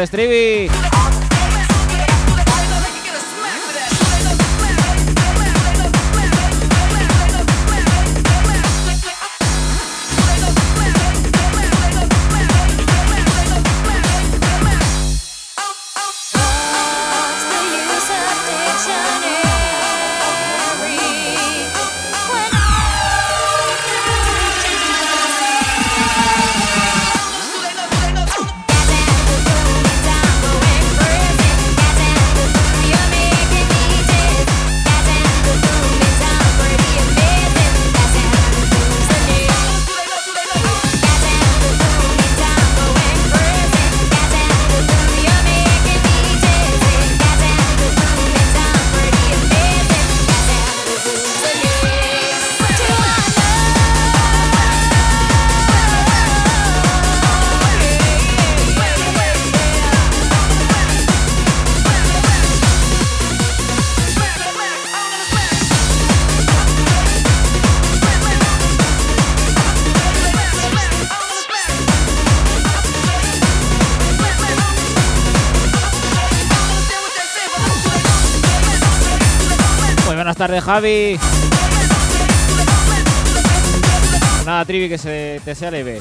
de Javi. Nada, Trivi, que se te sea leve.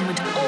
downward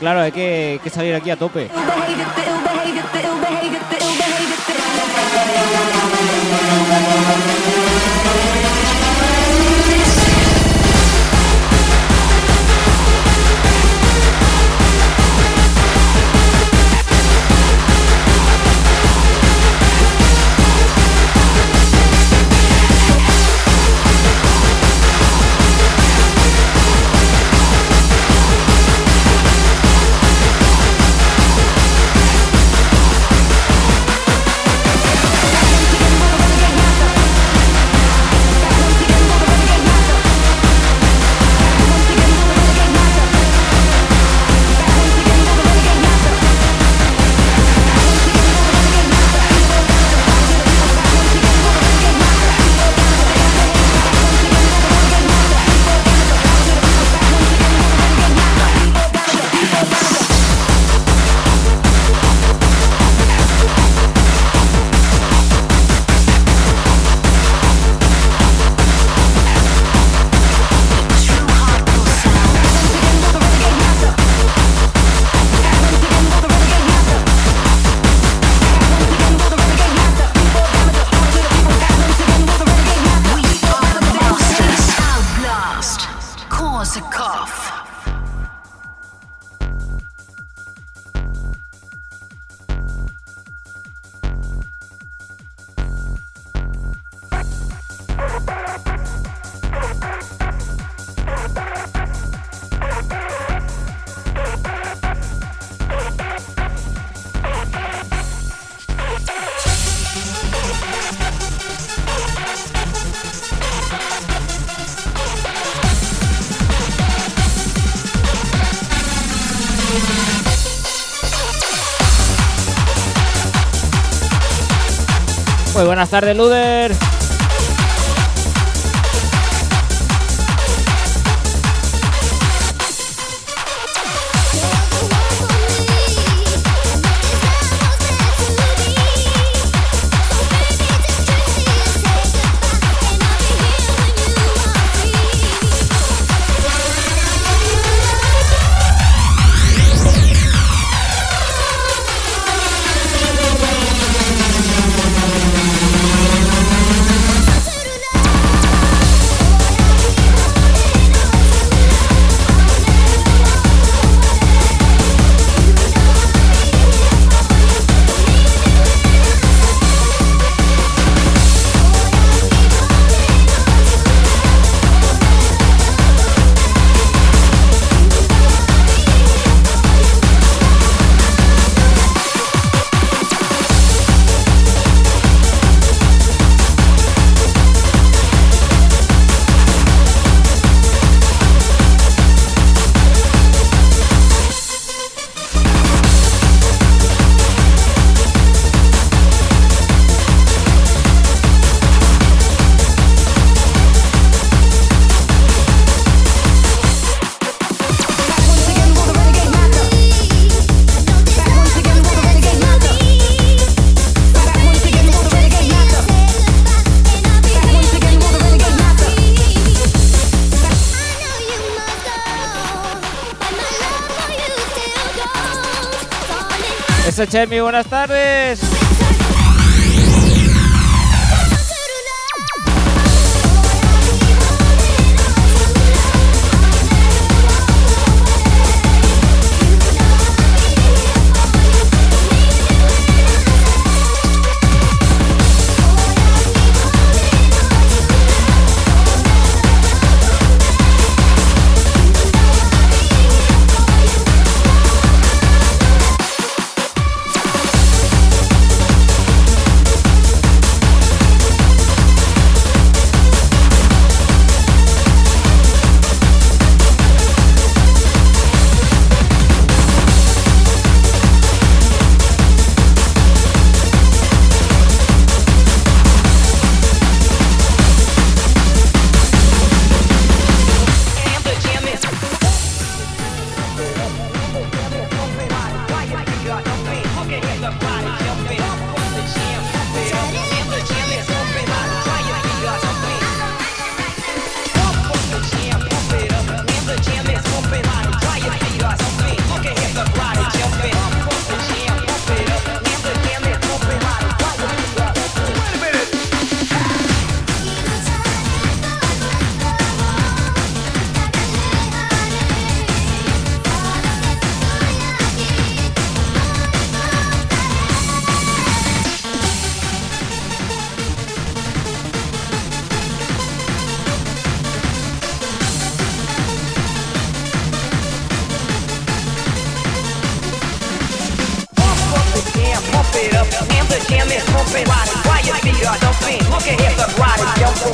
claro, hay que, salir aquí a tope. Buenas tardes, Lude. noches, buenas tardes. The jam is. While your feet are dumping. Look ahead, the ride is jumping.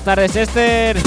Buenas tardes, Esther.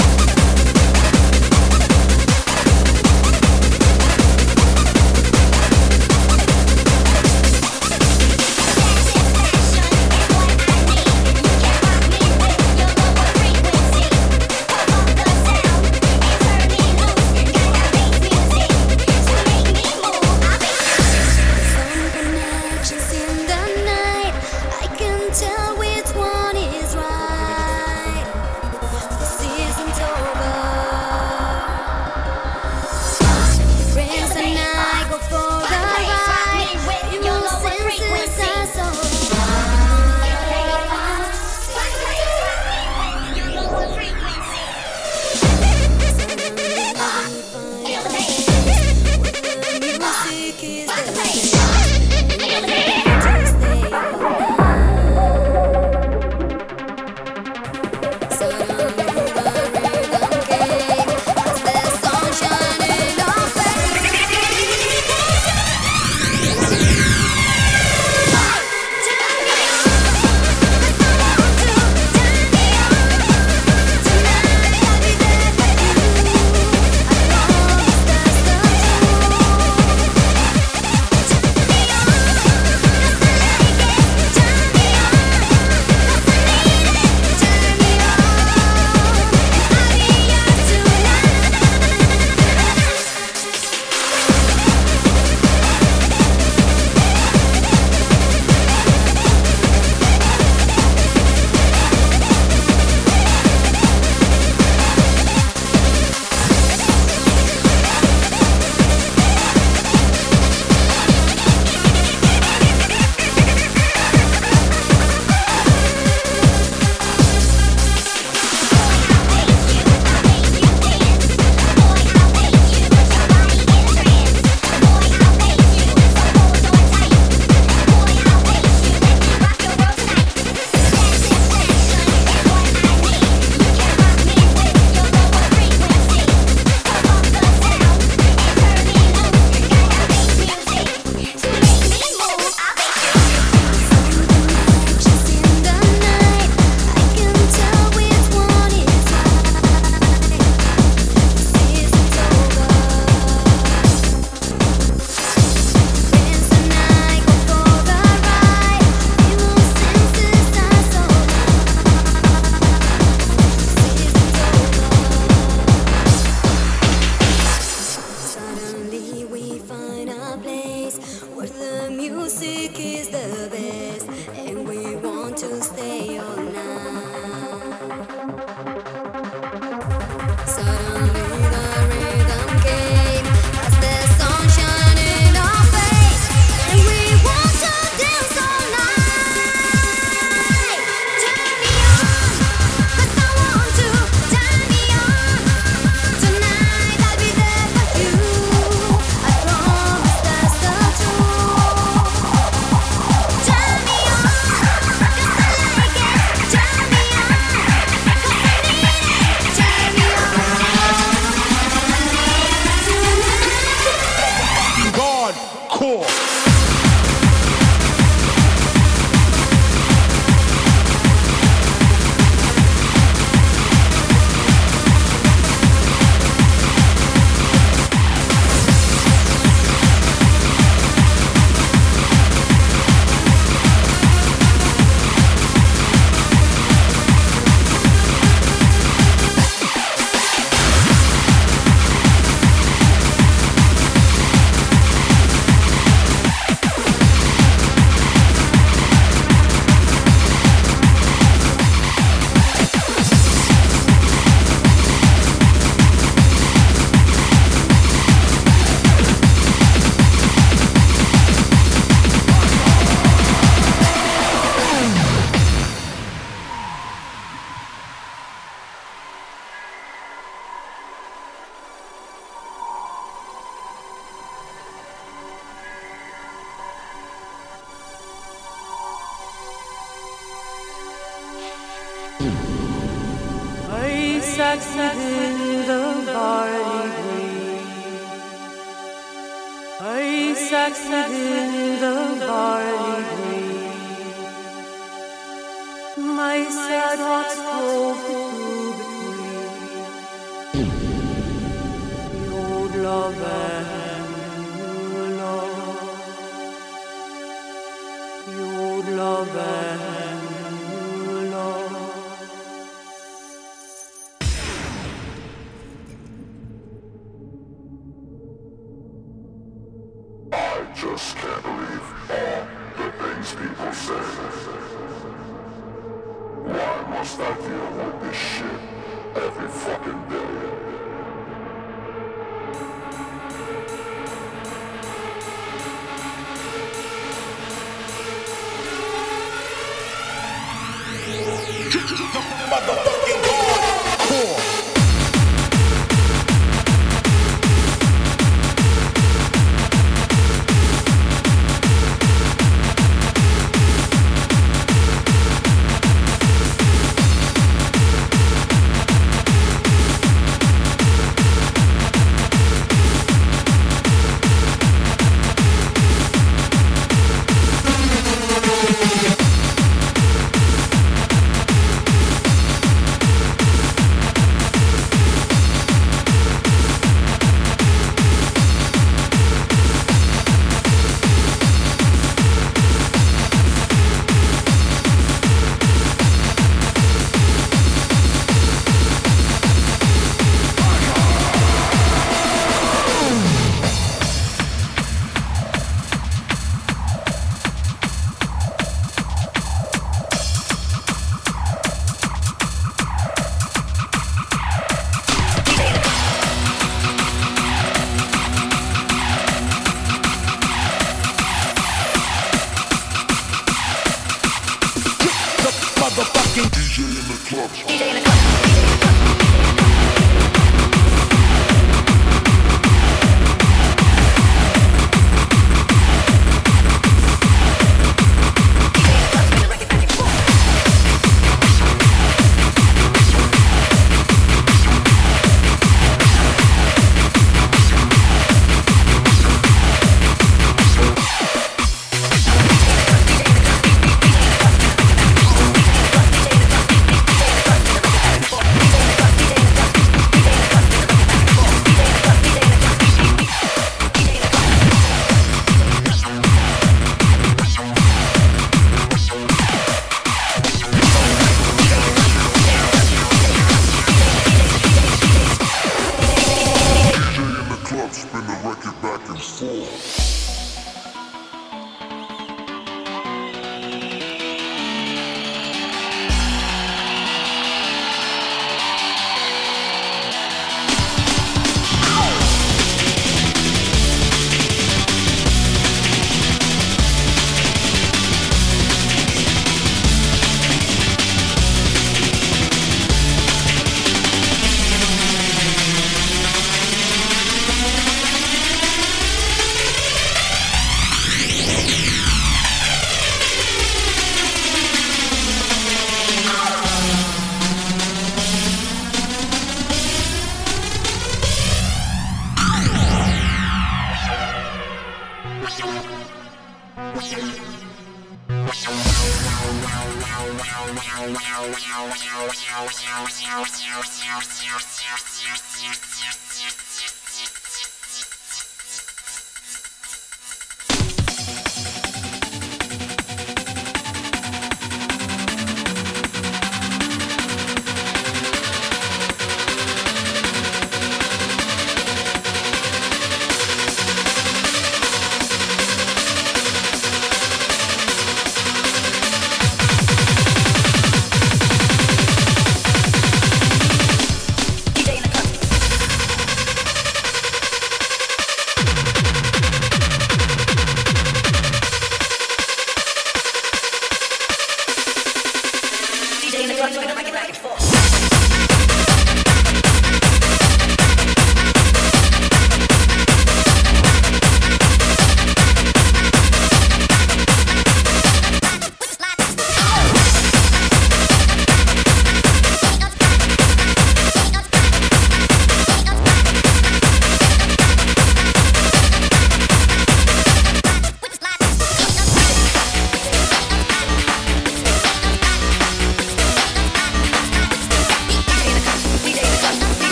Spin the record back and forth.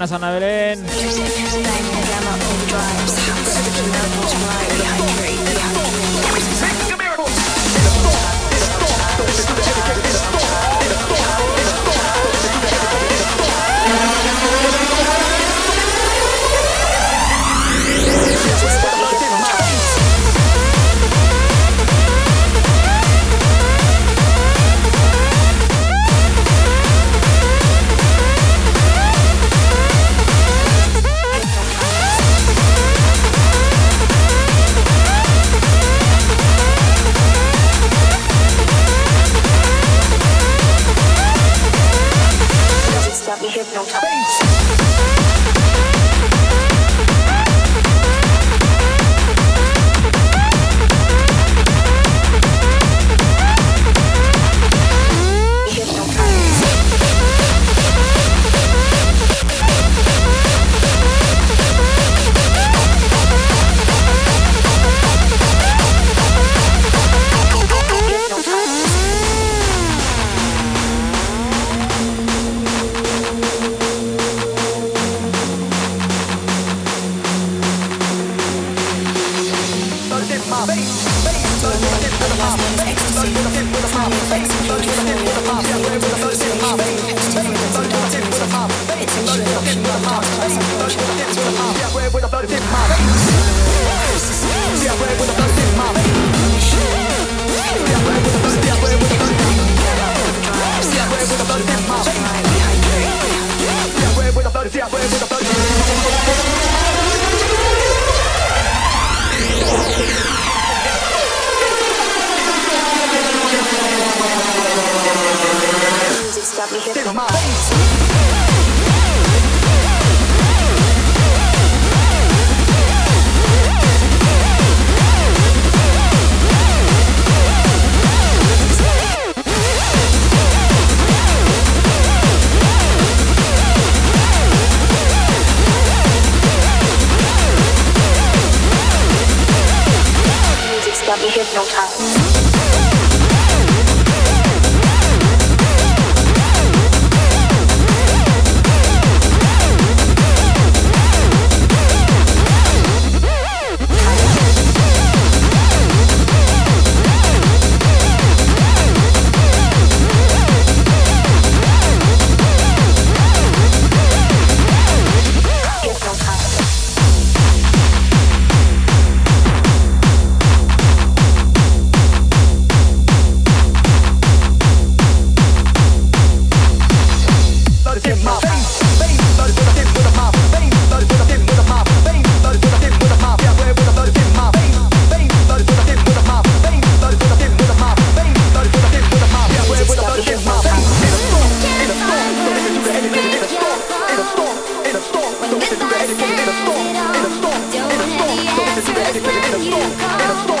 Buenas, Ana Belén. a storm.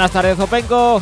Buenas tardes, Openco.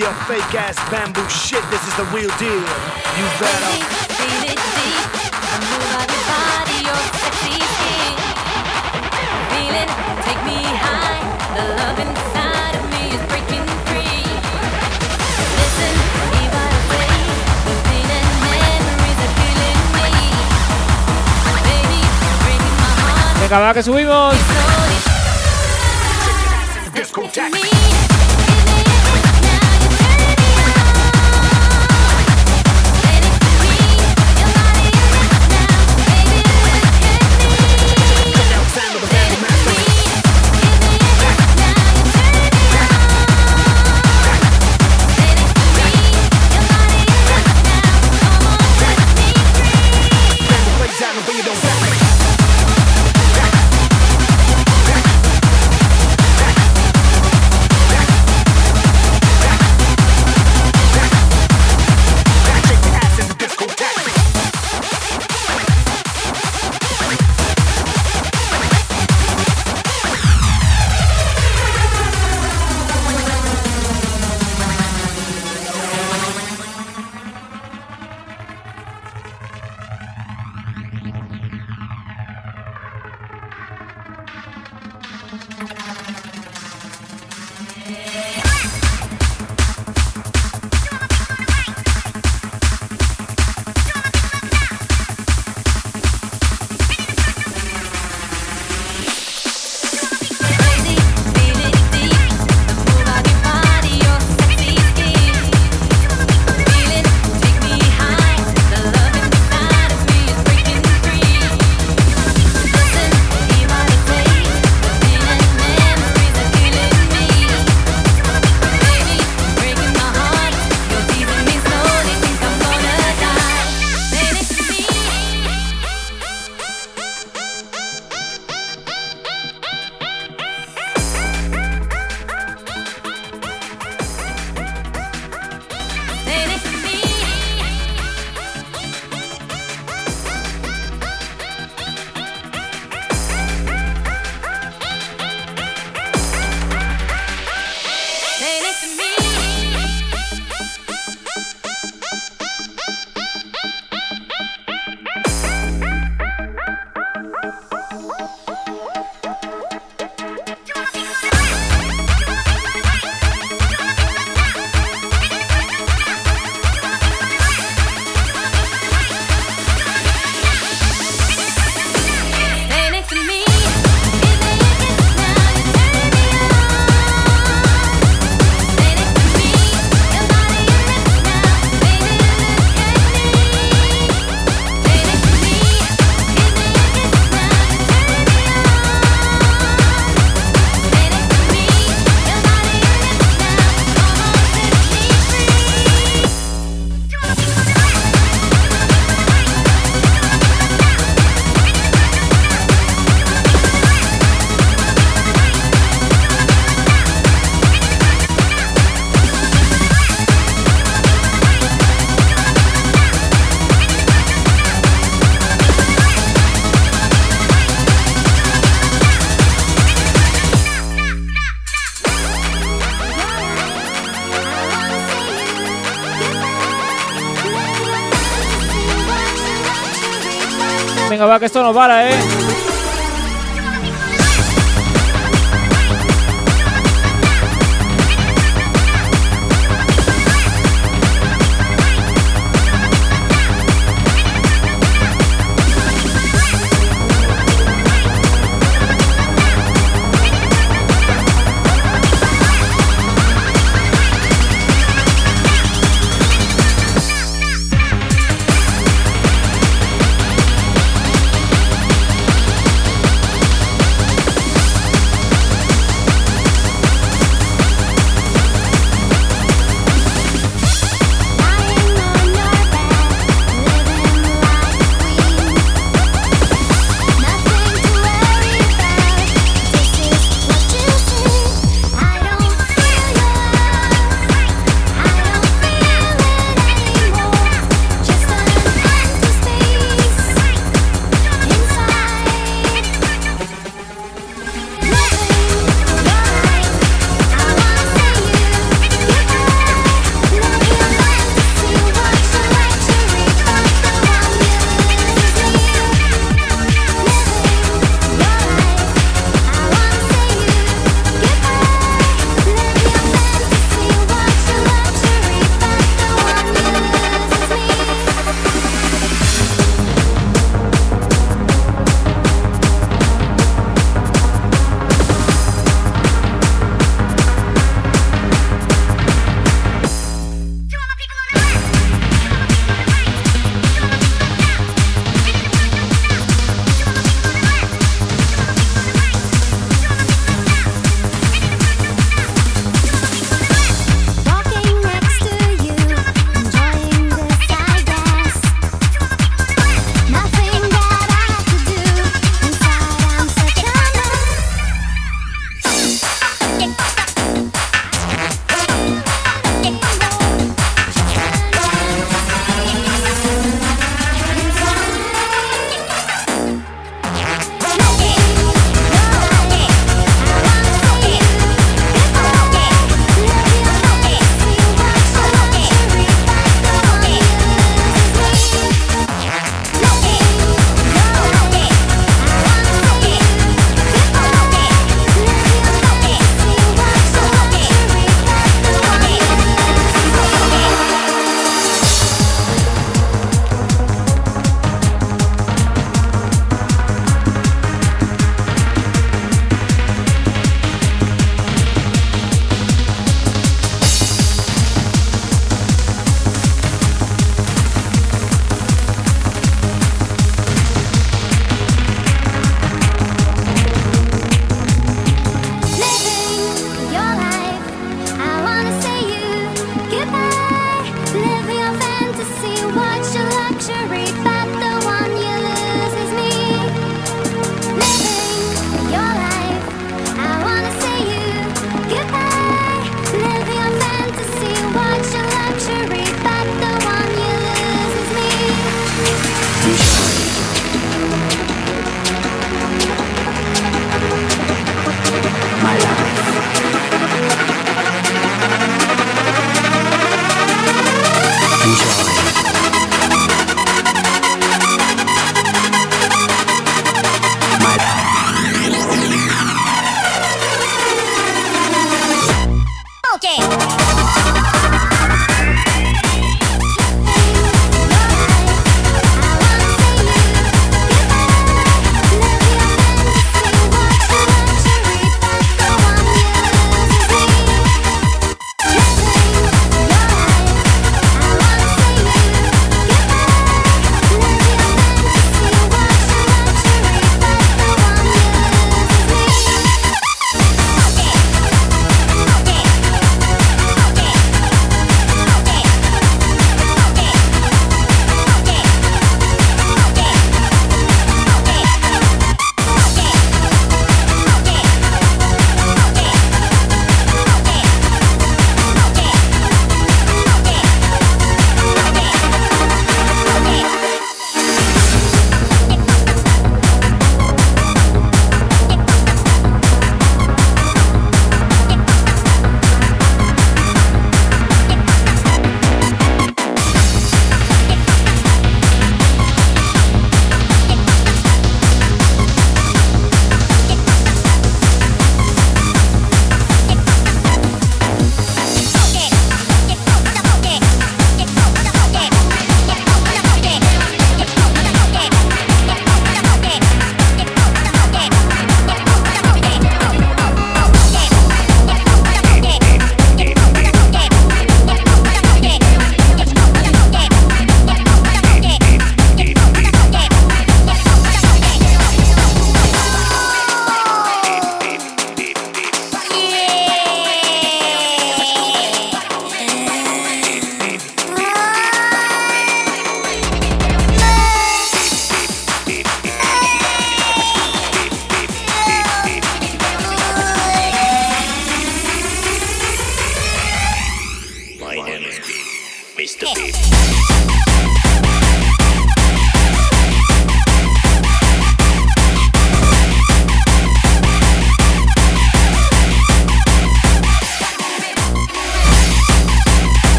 your fake ass bamboo shit. This is the real deal. You better feel deep. Move out body, take me high. The love inside of me is breaking free. Listen. The pain and memories are killing me. Baby, breaking my heart. Venga, va, que subimos. Discoteca. Venga, va, que esto no para, ¿eh?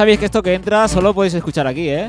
sabéis que esto que entra solo podéis escuchar aquí, ¿eh?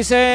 Hola,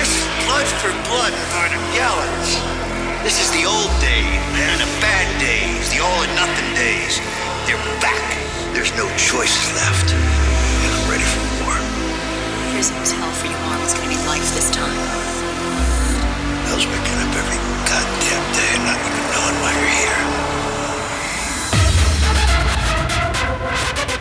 This is blood for blood and for the gallons. This is the old days, man, the bad days, the all or nothing days. They're back. There's no choices left. And I'm ready for war. Prison was hell for you, Marv. It's gonna be life this time. Hell's waking up every goddamn day and not even knowing why you're here. Thank you.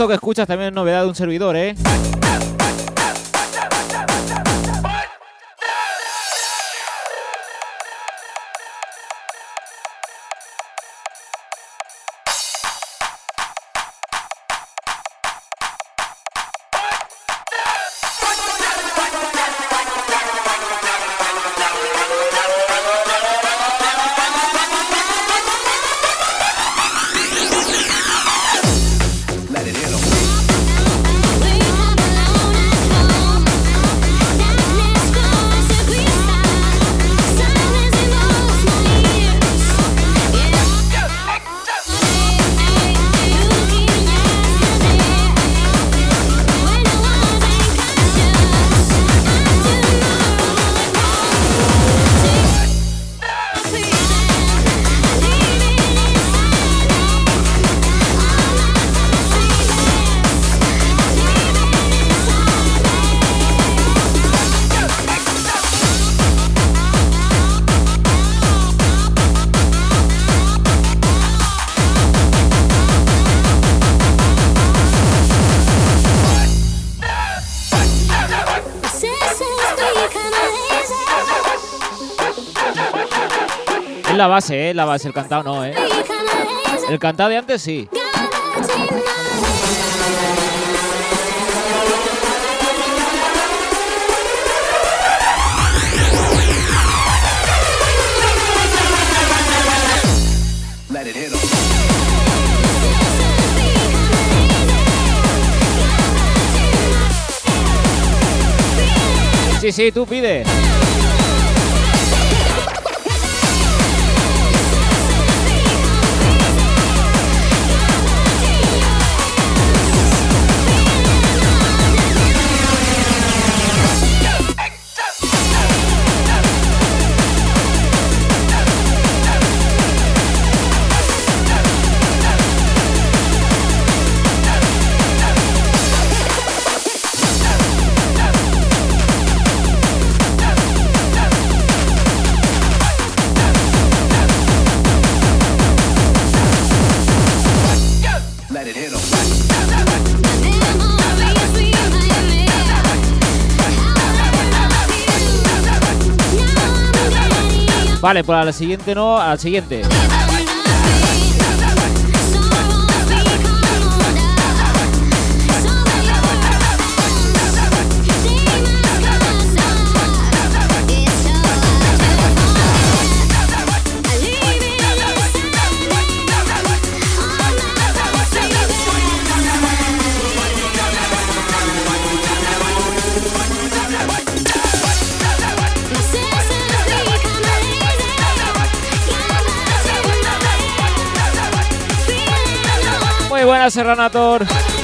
Esto que escuchas también es novedad de un servidor, ¿eh? La base, ¿eh? La base, el cantado no, ¿eh? El cantado de antes sí. Sí, sí, tú pide. Vale, pues a la siguiente no, a la siguiente. Serranator.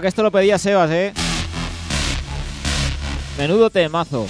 Que esto lo pedía Sebas, ¿eh? Menudo temazo.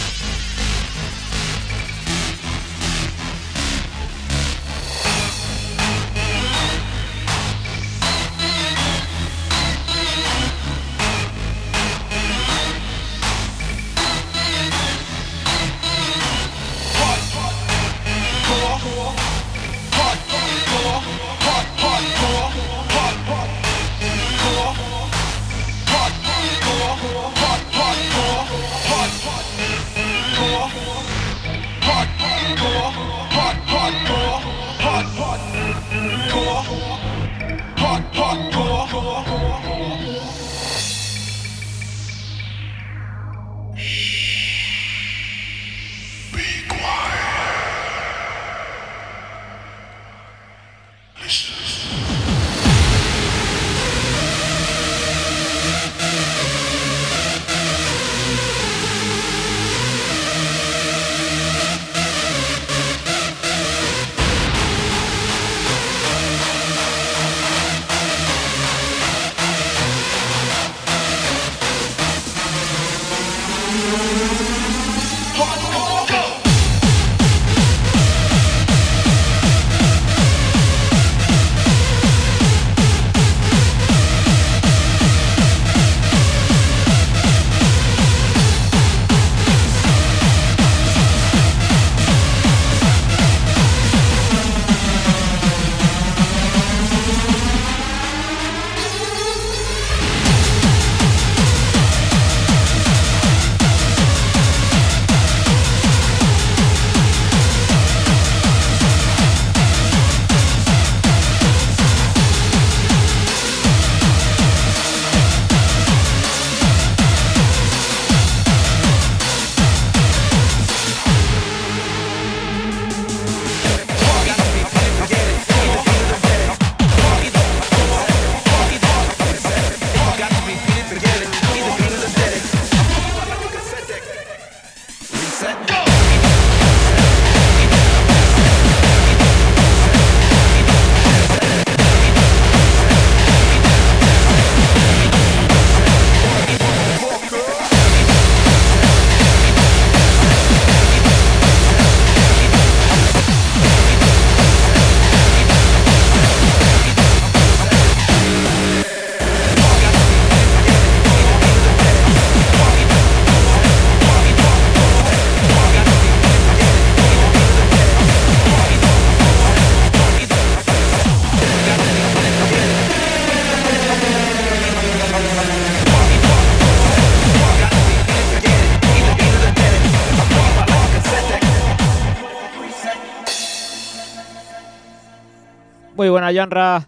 Muy buena, Janra.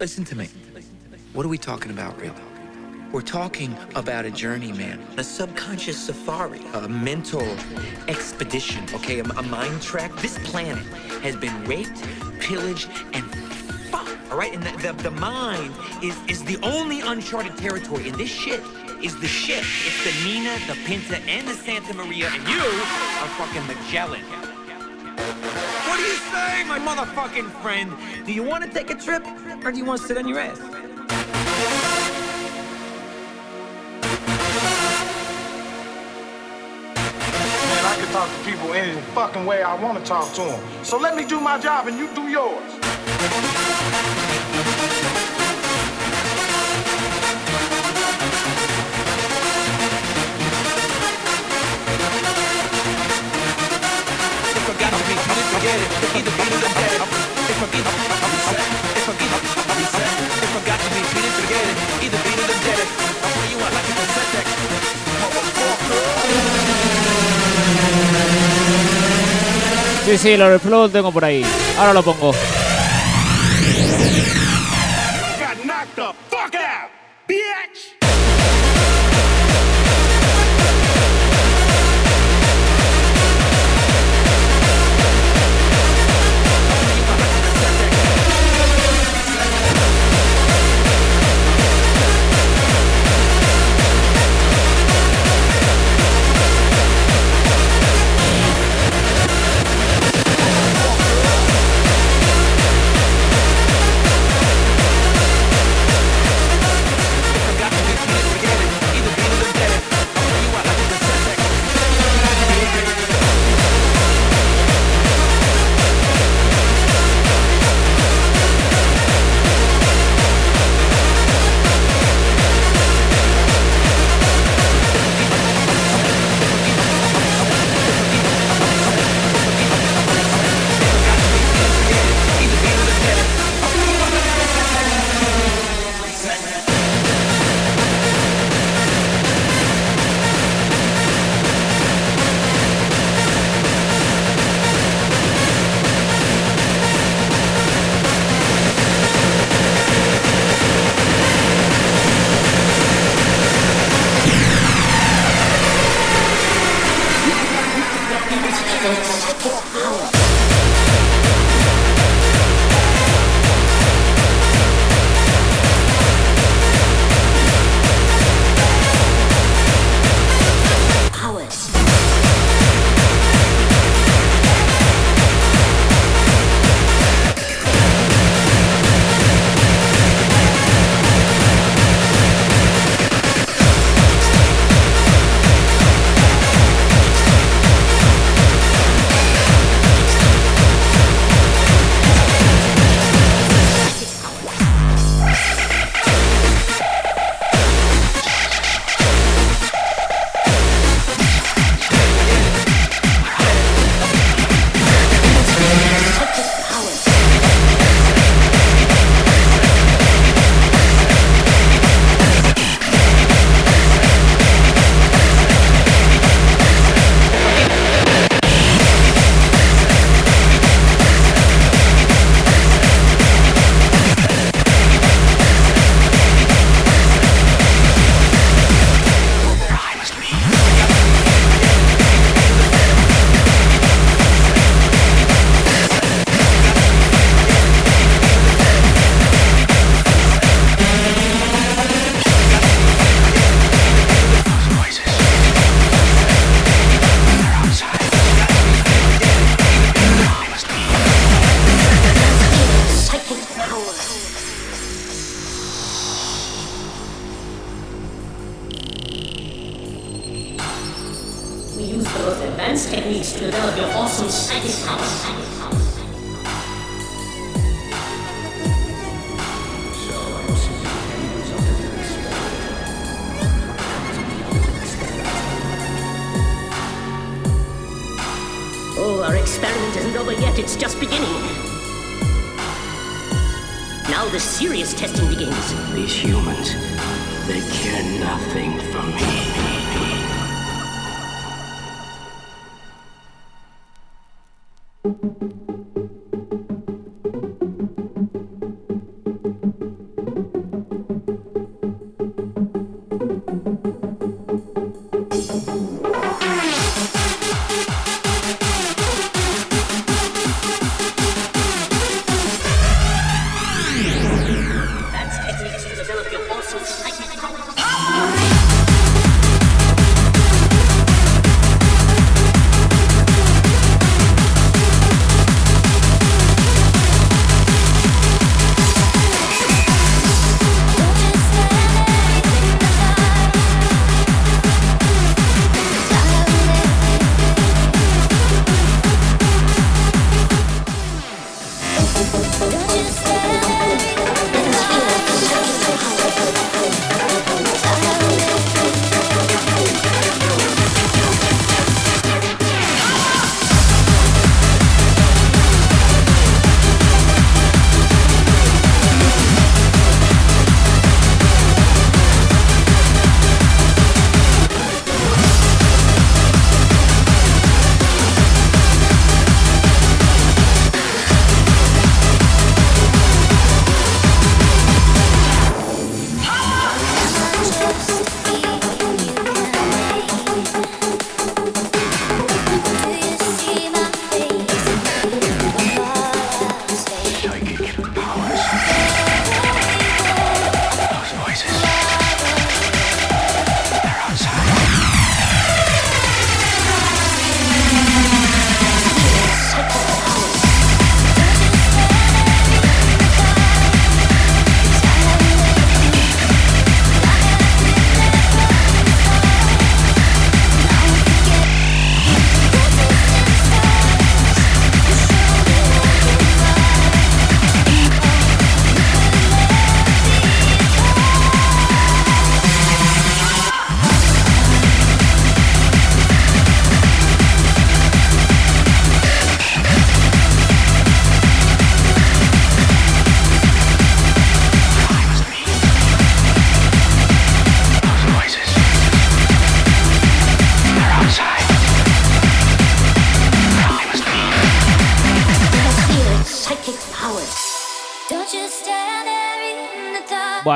Listen to me. What are we talking about, really? We're talking about a journey, man. A subconscious safari. A mental expedition, okay? A, a mind trek. This planet has been raped, pillaged, and fucked, all right? And the, the, the mind is, is the only uncharted territory. And this shit is the ship. It's the Nina, the Pinta, and the Santa Maria. And you are fucking Magellan. Do you say, my motherfucking friend? Do you want to take a trip, or do you want to sit on your ass? Man, I can talk to people any fucking way I want to talk to them. So let me do my job and you do yours. Sí, sí, el overflow lo tengo por ahí. Ahora lo pongo.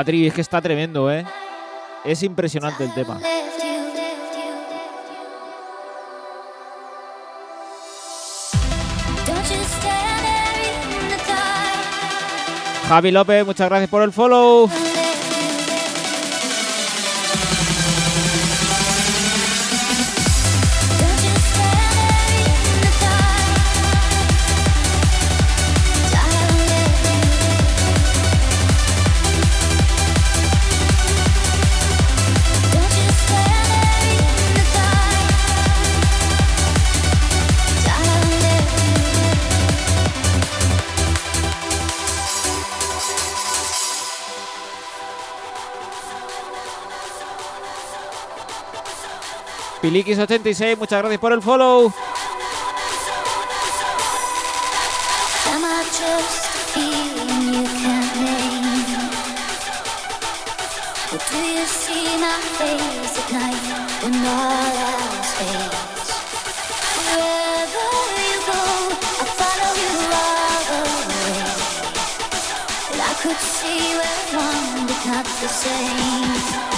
Patri, es que está tremendo, ¿eh? Es impresionante el tema. Javi López, muchas gracias por el follow. Willikis86, muchas gracias por el follow. could see where one did not the same.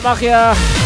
La.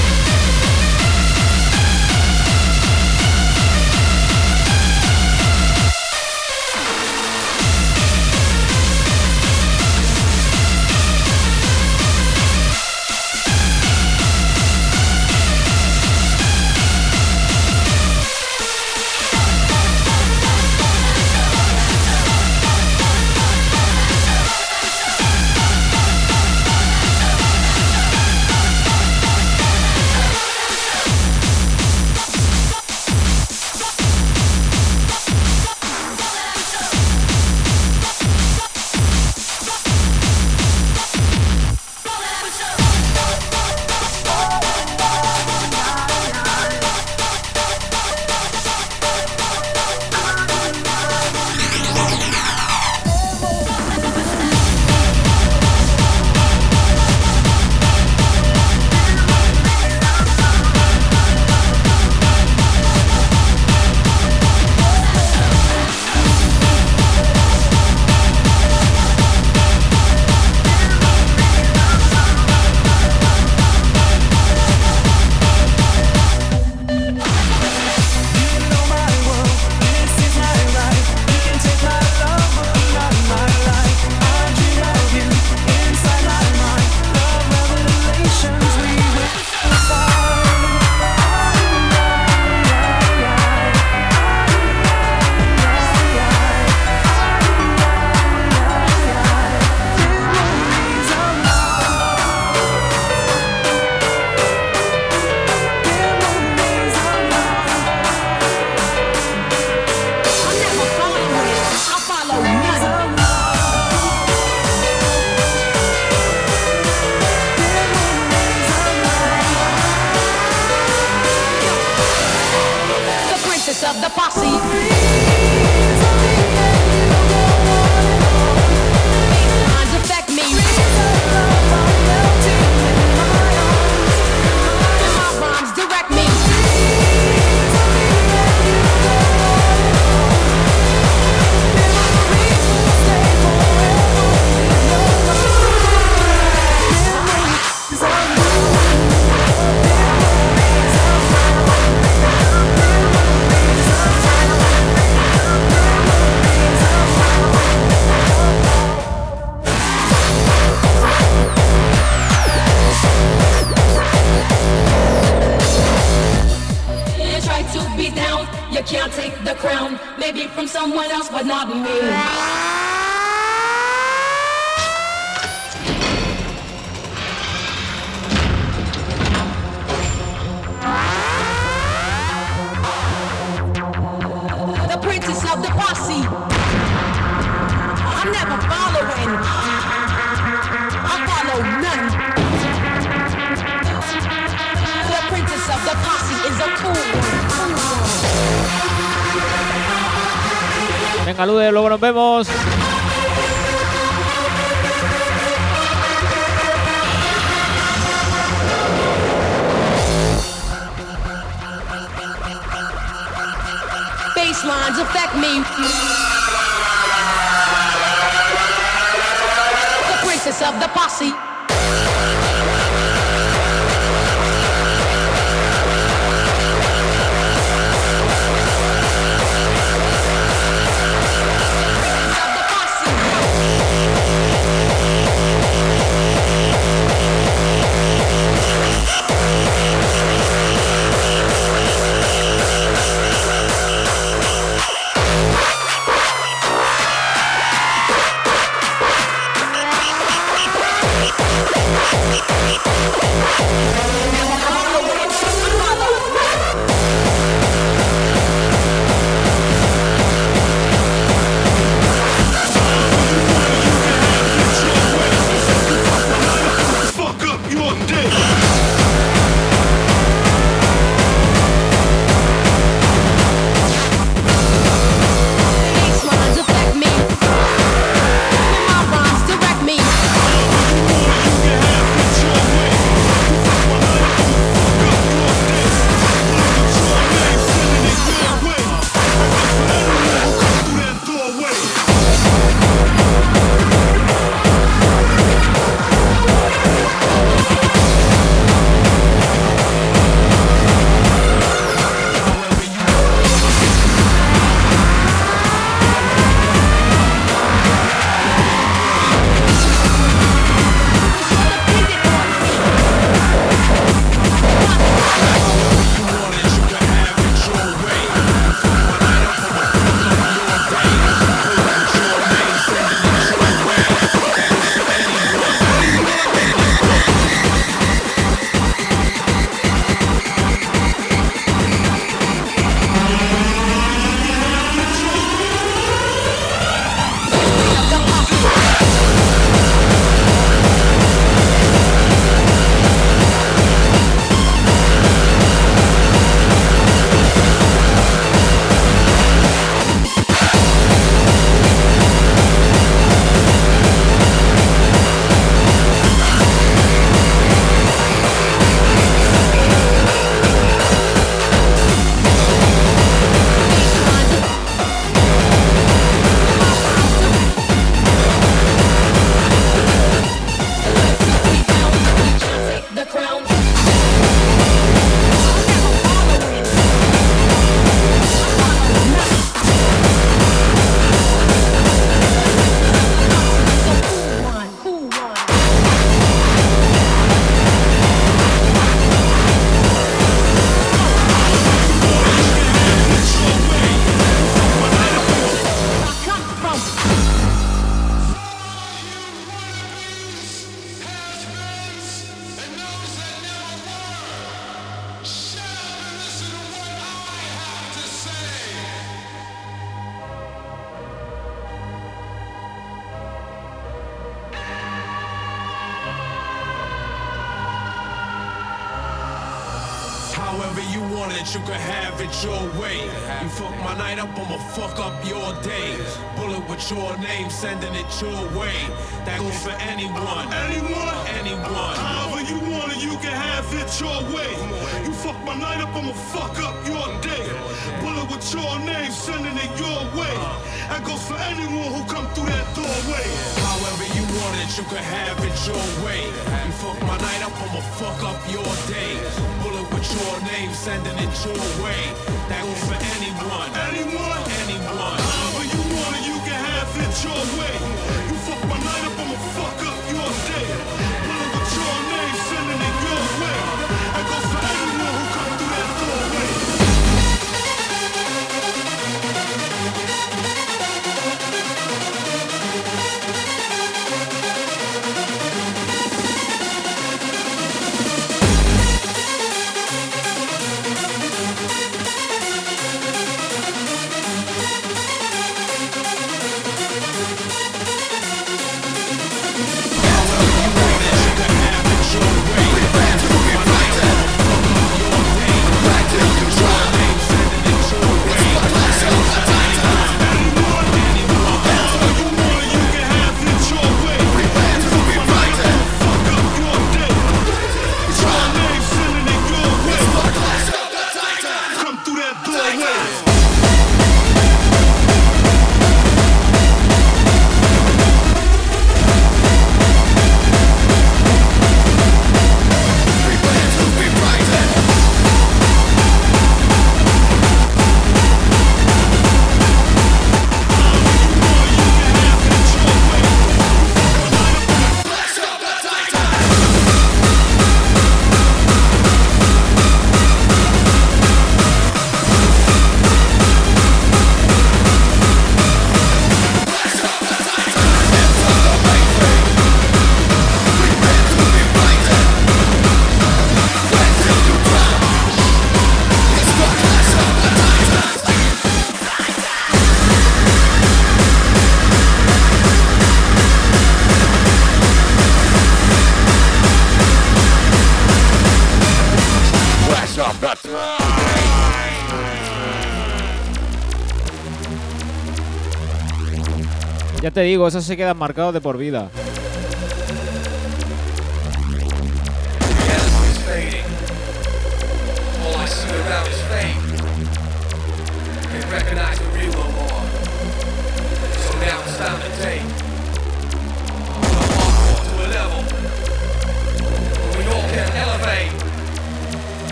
te digo, eso se quedan marcados de por vida.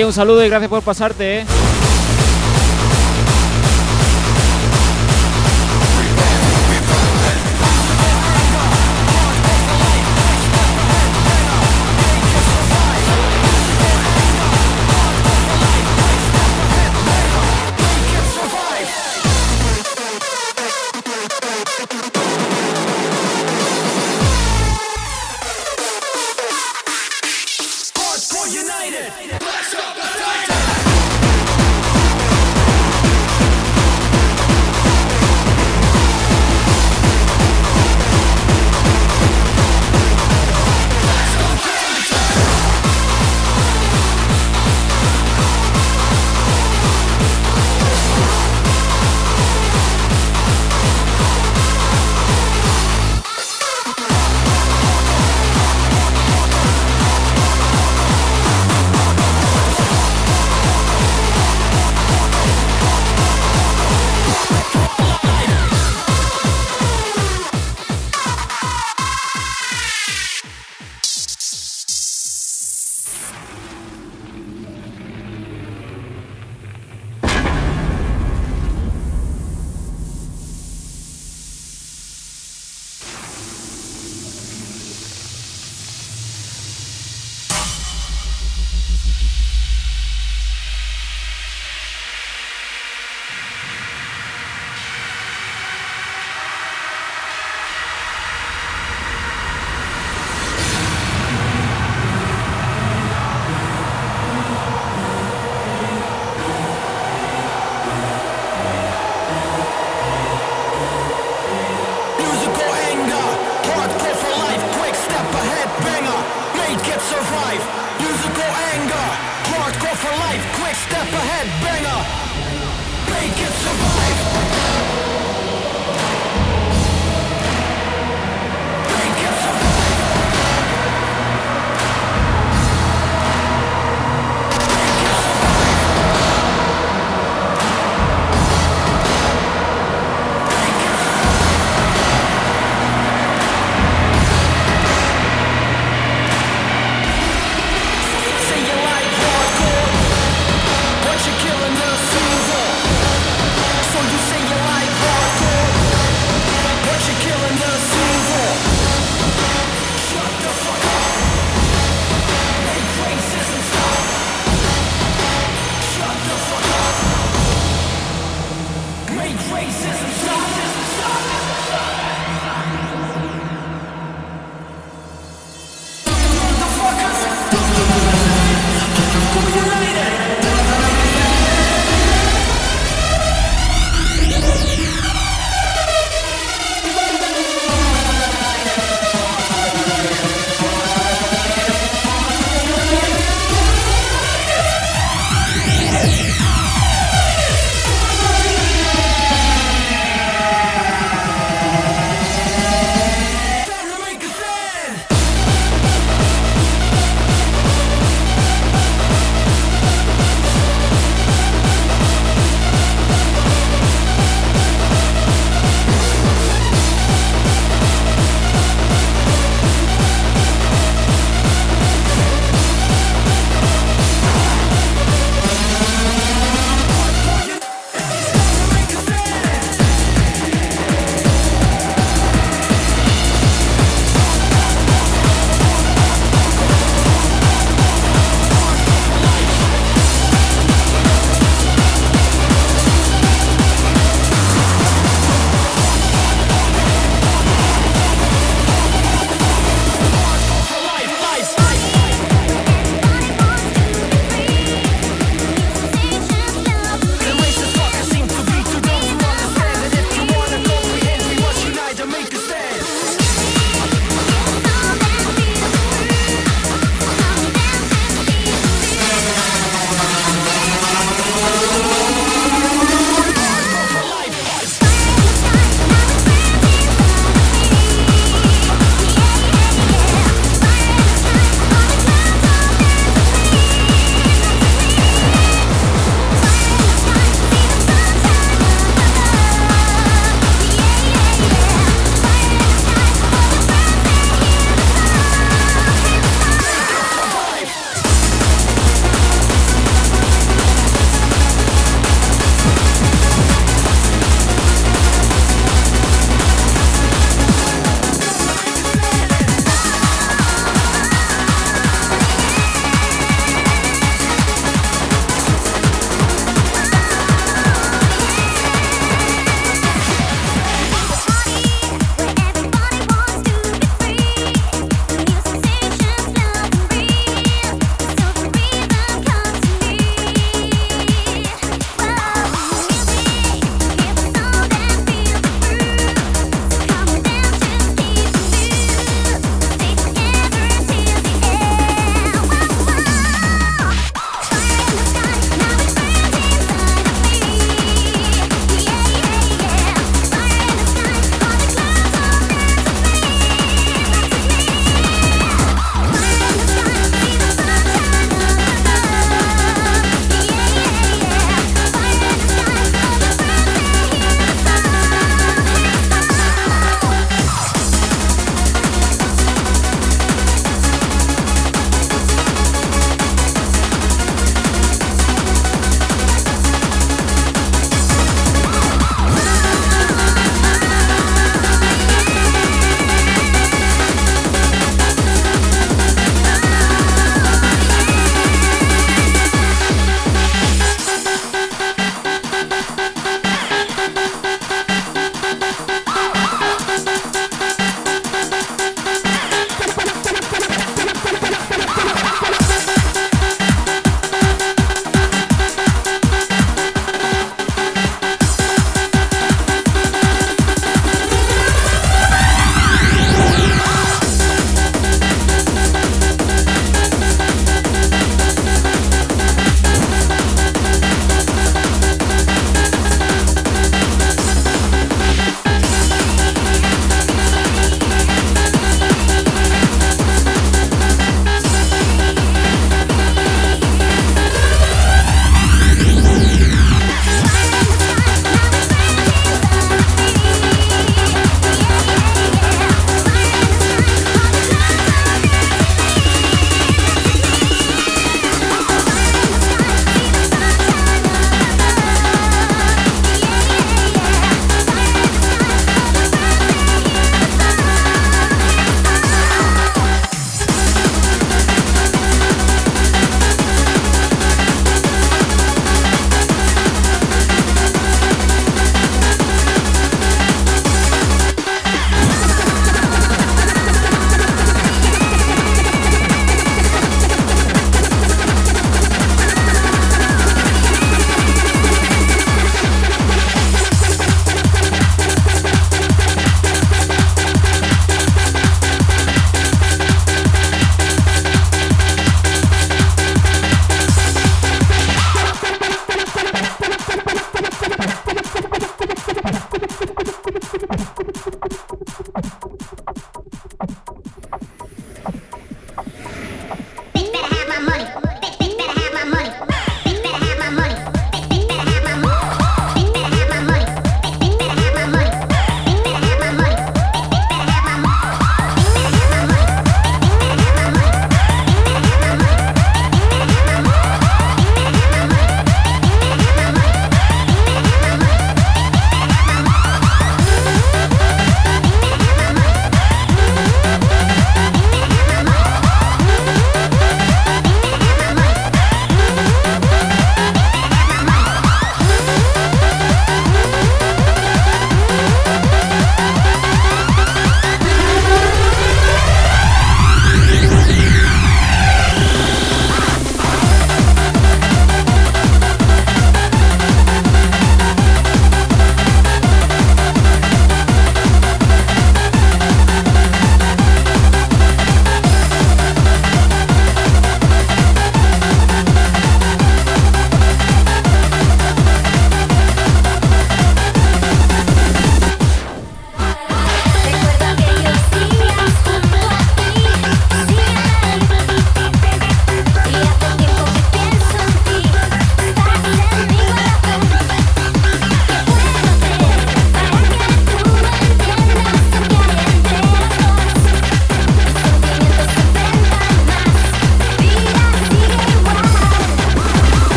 un saludo y gracias por pasarte. Eh.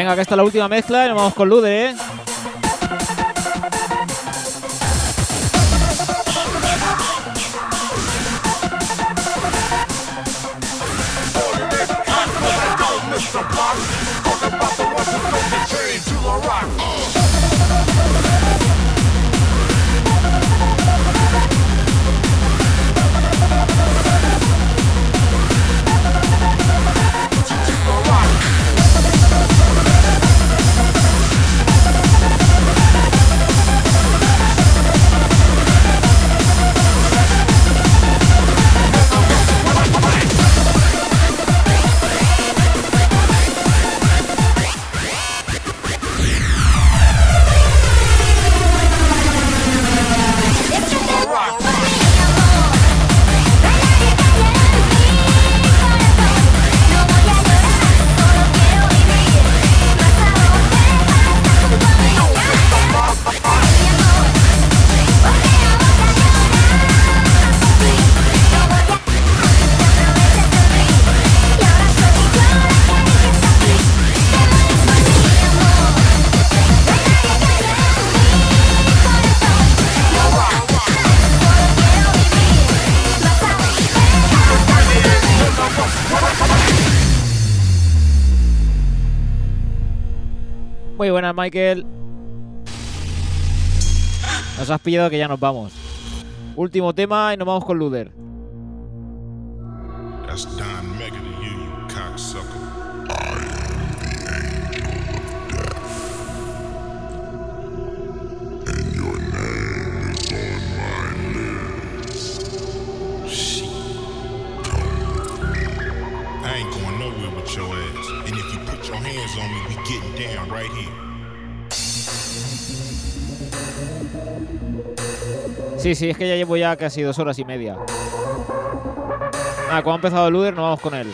Venga, que esta es la última mezcla y nos vamos con Lude, ¿eh? Michael. Nos has pillado que ya nos vamos. Último tema y nos vamos con Luder. Sí, sí, es que ya llevo ya casi dos horas y media. Ah, como ha empezado el Luder, nos vamos con él.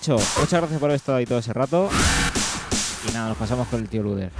Dicho. Muchas gracias por haber estado ahí todo ese rato. Y nada, nos pasamos con el tío Luder.